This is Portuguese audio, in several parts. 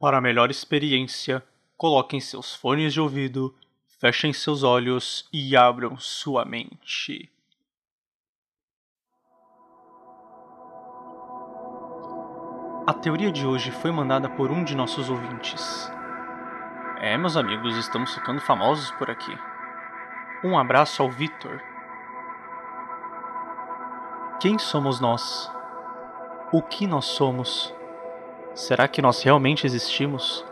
Para melhor experiência, coloquem seus fones de ouvido, fechem seus olhos e abram sua mente. A teoria de hoje foi mandada por um de nossos ouvintes. É, meus amigos, estamos ficando famosos por aqui. Um abraço ao Vitor. Quem somos nós? O que nós somos? Será que nós realmente existimos?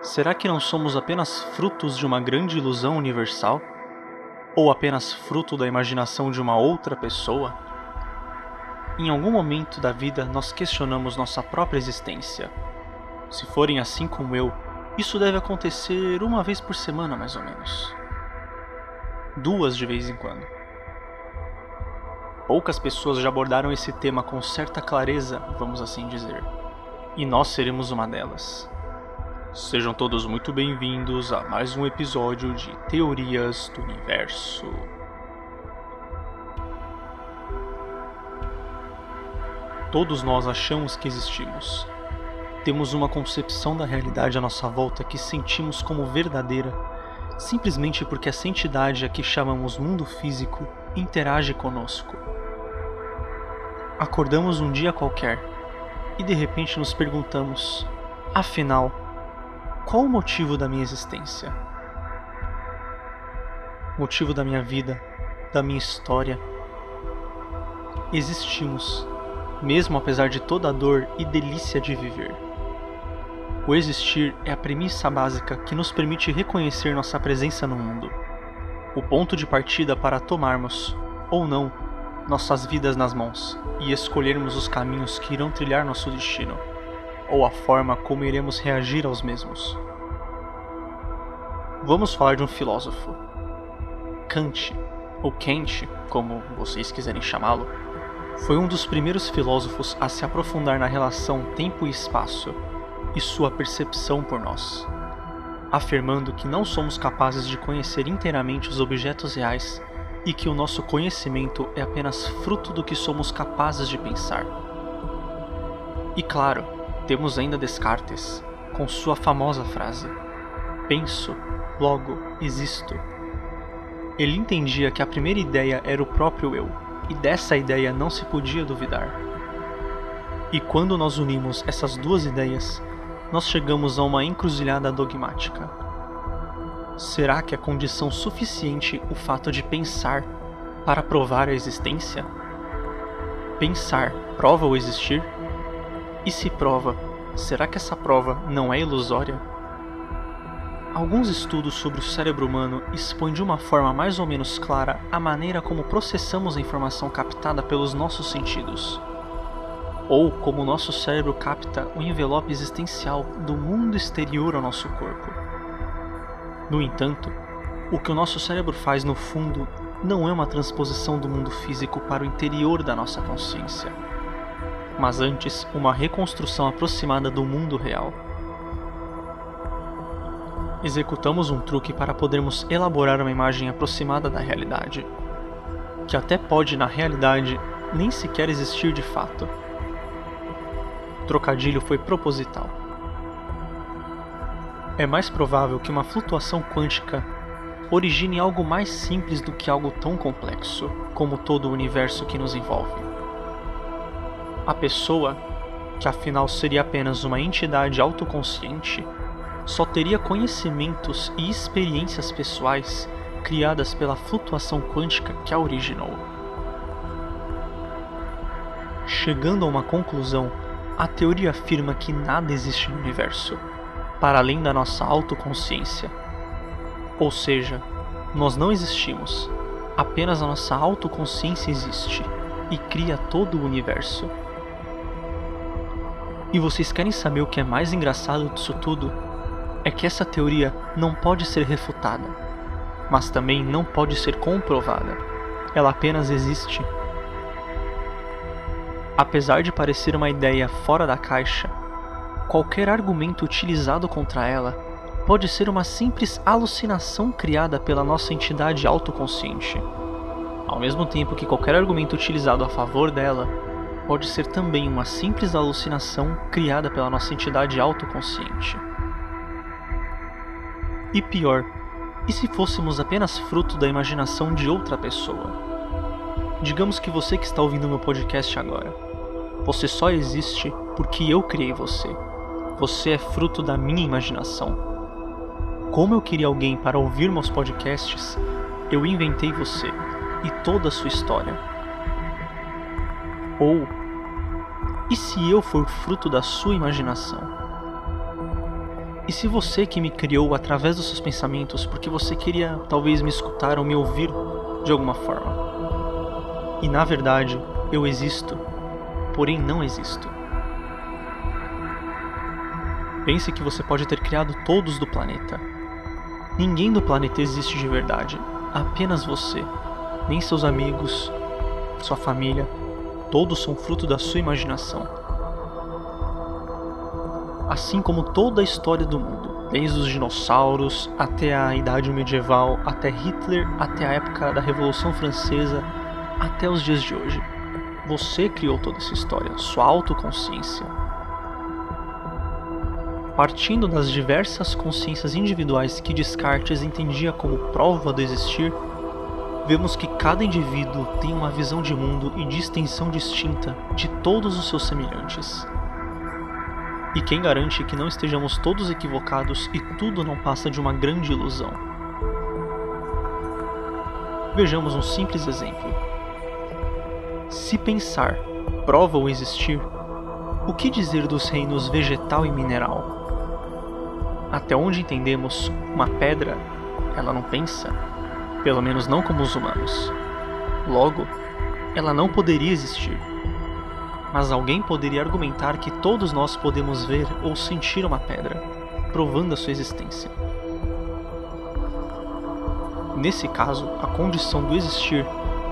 Será que não somos apenas frutos de uma grande ilusão universal? Ou apenas fruto da imaginação de uma outra pessoa? Em algum momento da vida nós questionamos nossa própria existência. Se forem assim como eu, isso deve acontecer uma vez por semana, mais ou menos. Duas de vez em quando. Poucas pessoas já abordaram esse tema com certa clareza, vamos assim dizer e nós seremos uma delas. Sejam todos muito bem-vindos a mais um episódio de Teorias do Universo. Todos nós achamos que existimos. Temos uma concepção da realidade à nossa volta que sentimos como verdadeira, simplesmente porque essa entidade a que chamamos mundo físico interage conosco. Acordamos um dia qualquer e de repente nos perguntamos: afinal, qual o motivo da minha existência? Motivo da minha vida, da minha história? Existimos, mesmo apesar de toda a dor e delícia de viver. O existir é a premissa básica que nos permite reconhecer nossa presença no mundo, o ponto de partida para tomarmos, ou não, nossas vidas nas mãos e escolhermos os caminhos que irão trilhar nosso destino, ou a forma como iremos reagir aos mesmos. Vamos falar de um filósofo. Kant, ou Kant, como vocês quiserem chamá-lo, foi um dos primeiros filósofos a se aprofundar na relação tempo e espaço e sua percepção por nós, afirmando que não somos capazes de conhecer inteiramente os objetos reais e que o nosso conhecimento é apenas fruto do que somos capazes de pensar. E claro, temos ainda Descartes, com sua famosa frase: Penso, logo existo. Ele entendia que a primeira ideia era o próprio eu, e dessa ideia não se podia duvidar. E quando nós unimos essas duas ideias, nós chegamos a uma encruzilhada dogmática Será que é condição suficiente o fato de pensar para provar a existência? Pensar prova o existir? E se prova, será que essa prova não é ilusória? Alguns estudos sobre o cérebro humano expõem de uma forma mais ou menos clara a maneira como processamos a informação captada pelos nossos sentidos, ou como o nosso cérebro capta o envelope existencial do mundo exterior ao nosso corpo. No entanto, o que o nosso cérebro faz no fundo não é uma transposição do mundo físico para o interior da nossa consciência, mas antes uma reconstrução aproximada do mundo real. Executamos um truque para podermos elaborar uma imagem aproximada da realidade, que até pode, na realidade, nem sequer existir de fato. O trocadilho foi proposital é mais provável que uma flutuação quântica origine algo mais simples do que algo tão complexo como todo o universo que nos envolve. A pessoa, que afinal seria apenas uma entidade autoconsciente, só teria conhecimentos e experiências pessoais criadas pela flutuação quântica que a originou. Chegando a uma conclusão, a teoria afirma que nada existe no universo para além da nossa autoconsciência. Ou seja, nós não existimos, apenas a nossa autoconsciência existe e cria todo o universo. E vocês querem saber o que é mais engraçado disso tudo? É que essa teoria não pode ser refutada, mas também não pode ser comprovada. Ela apenas existe. Apesar de parecer uma ideia fora da caixa, qualquer argumento utilizado contra ela pode ser uma simples alucinação criada pela nossa entidade autoconsciente. Ao mesmo tempo que qualquer argumento utilizado a favor dela pode ser também uma simples alucinação criada pela nossa entidade autoconsciente. E pior, e se fôssemos apenas fruto da imaginação de outra pessoa? Digamos que você que está ouvindo meu podcast agora, você só existe porque eu criei você. Você é fruto da minha imaginação. Como eu queria alguém para ouvir meus podcasts, eu inventei você e toda a sua história. Ou, e se eu for fruto da sua imaginação? E se você que me criou através dos seus pensamentos porque você queria talvez me escutar ou me ouvir de alguma forma? E na verdade, eu existo, porém não existo. Pense que você pode ter criado todos do planeta. Ninguém do planeta existe de verdade, apenas você. Nem seus amigos, sua família, todos são fruto da sua imaginação assim como toda a história do mundo, desde os dinossauros até a Idade Medieval, até Hitler, até a época da Revolução Francesa, até os dias de hoje. Você criou toda essa história, sua autoconsciência. Partindo das diversas consciências individuais que Descartes entendia como prova do existir, vemos que cada indivíduo tem uma visão de mundo e de extensão distinta de todos os seus semelhantes. E quem garante que não estejamos todos equivocados e tudo não passa de uma grande ilusão? Vejamos um simples exemplo. Se pensar prova o existir, o que dizer dos reinos vegetal e mineral? Até onde entendemos, uma pedra, ela não pensa, pelo menos não como os humanos. Logo, ela não poderia existir mas alguém poderia argumentar que todos nós podemos ver ou sentir uma pedra, provando a sua existência. Nesse caso, a condição do existir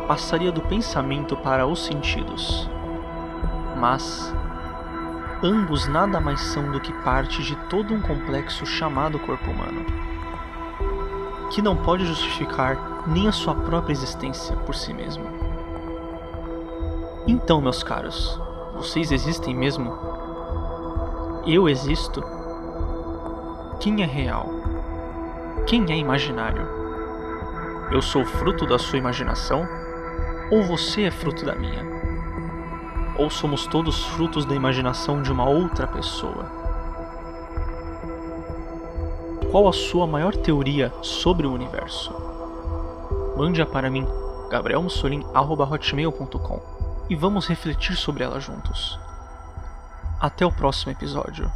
passaria do pensamento para os sentidos. Mas ambos nada mais são do que parte de todo um complexo chamado corpo humano, que não pode justificar nem a sua própria existência por si mesmo. Então, meus caros, vocês existem mesmo? Eu existo? Quem é real? Quem é imaginário? Eu sou fruto da sua imaginação? Ou você é fruto da minha? Ou somos todos frutos da imaginação de uma outra pessoa? Qual a sua maior teoria sobre o universo? Mande-a para mim, gabrielmussolin.hotmail.com e vamos refletir sobre ela juntos. Até o próximo episódio.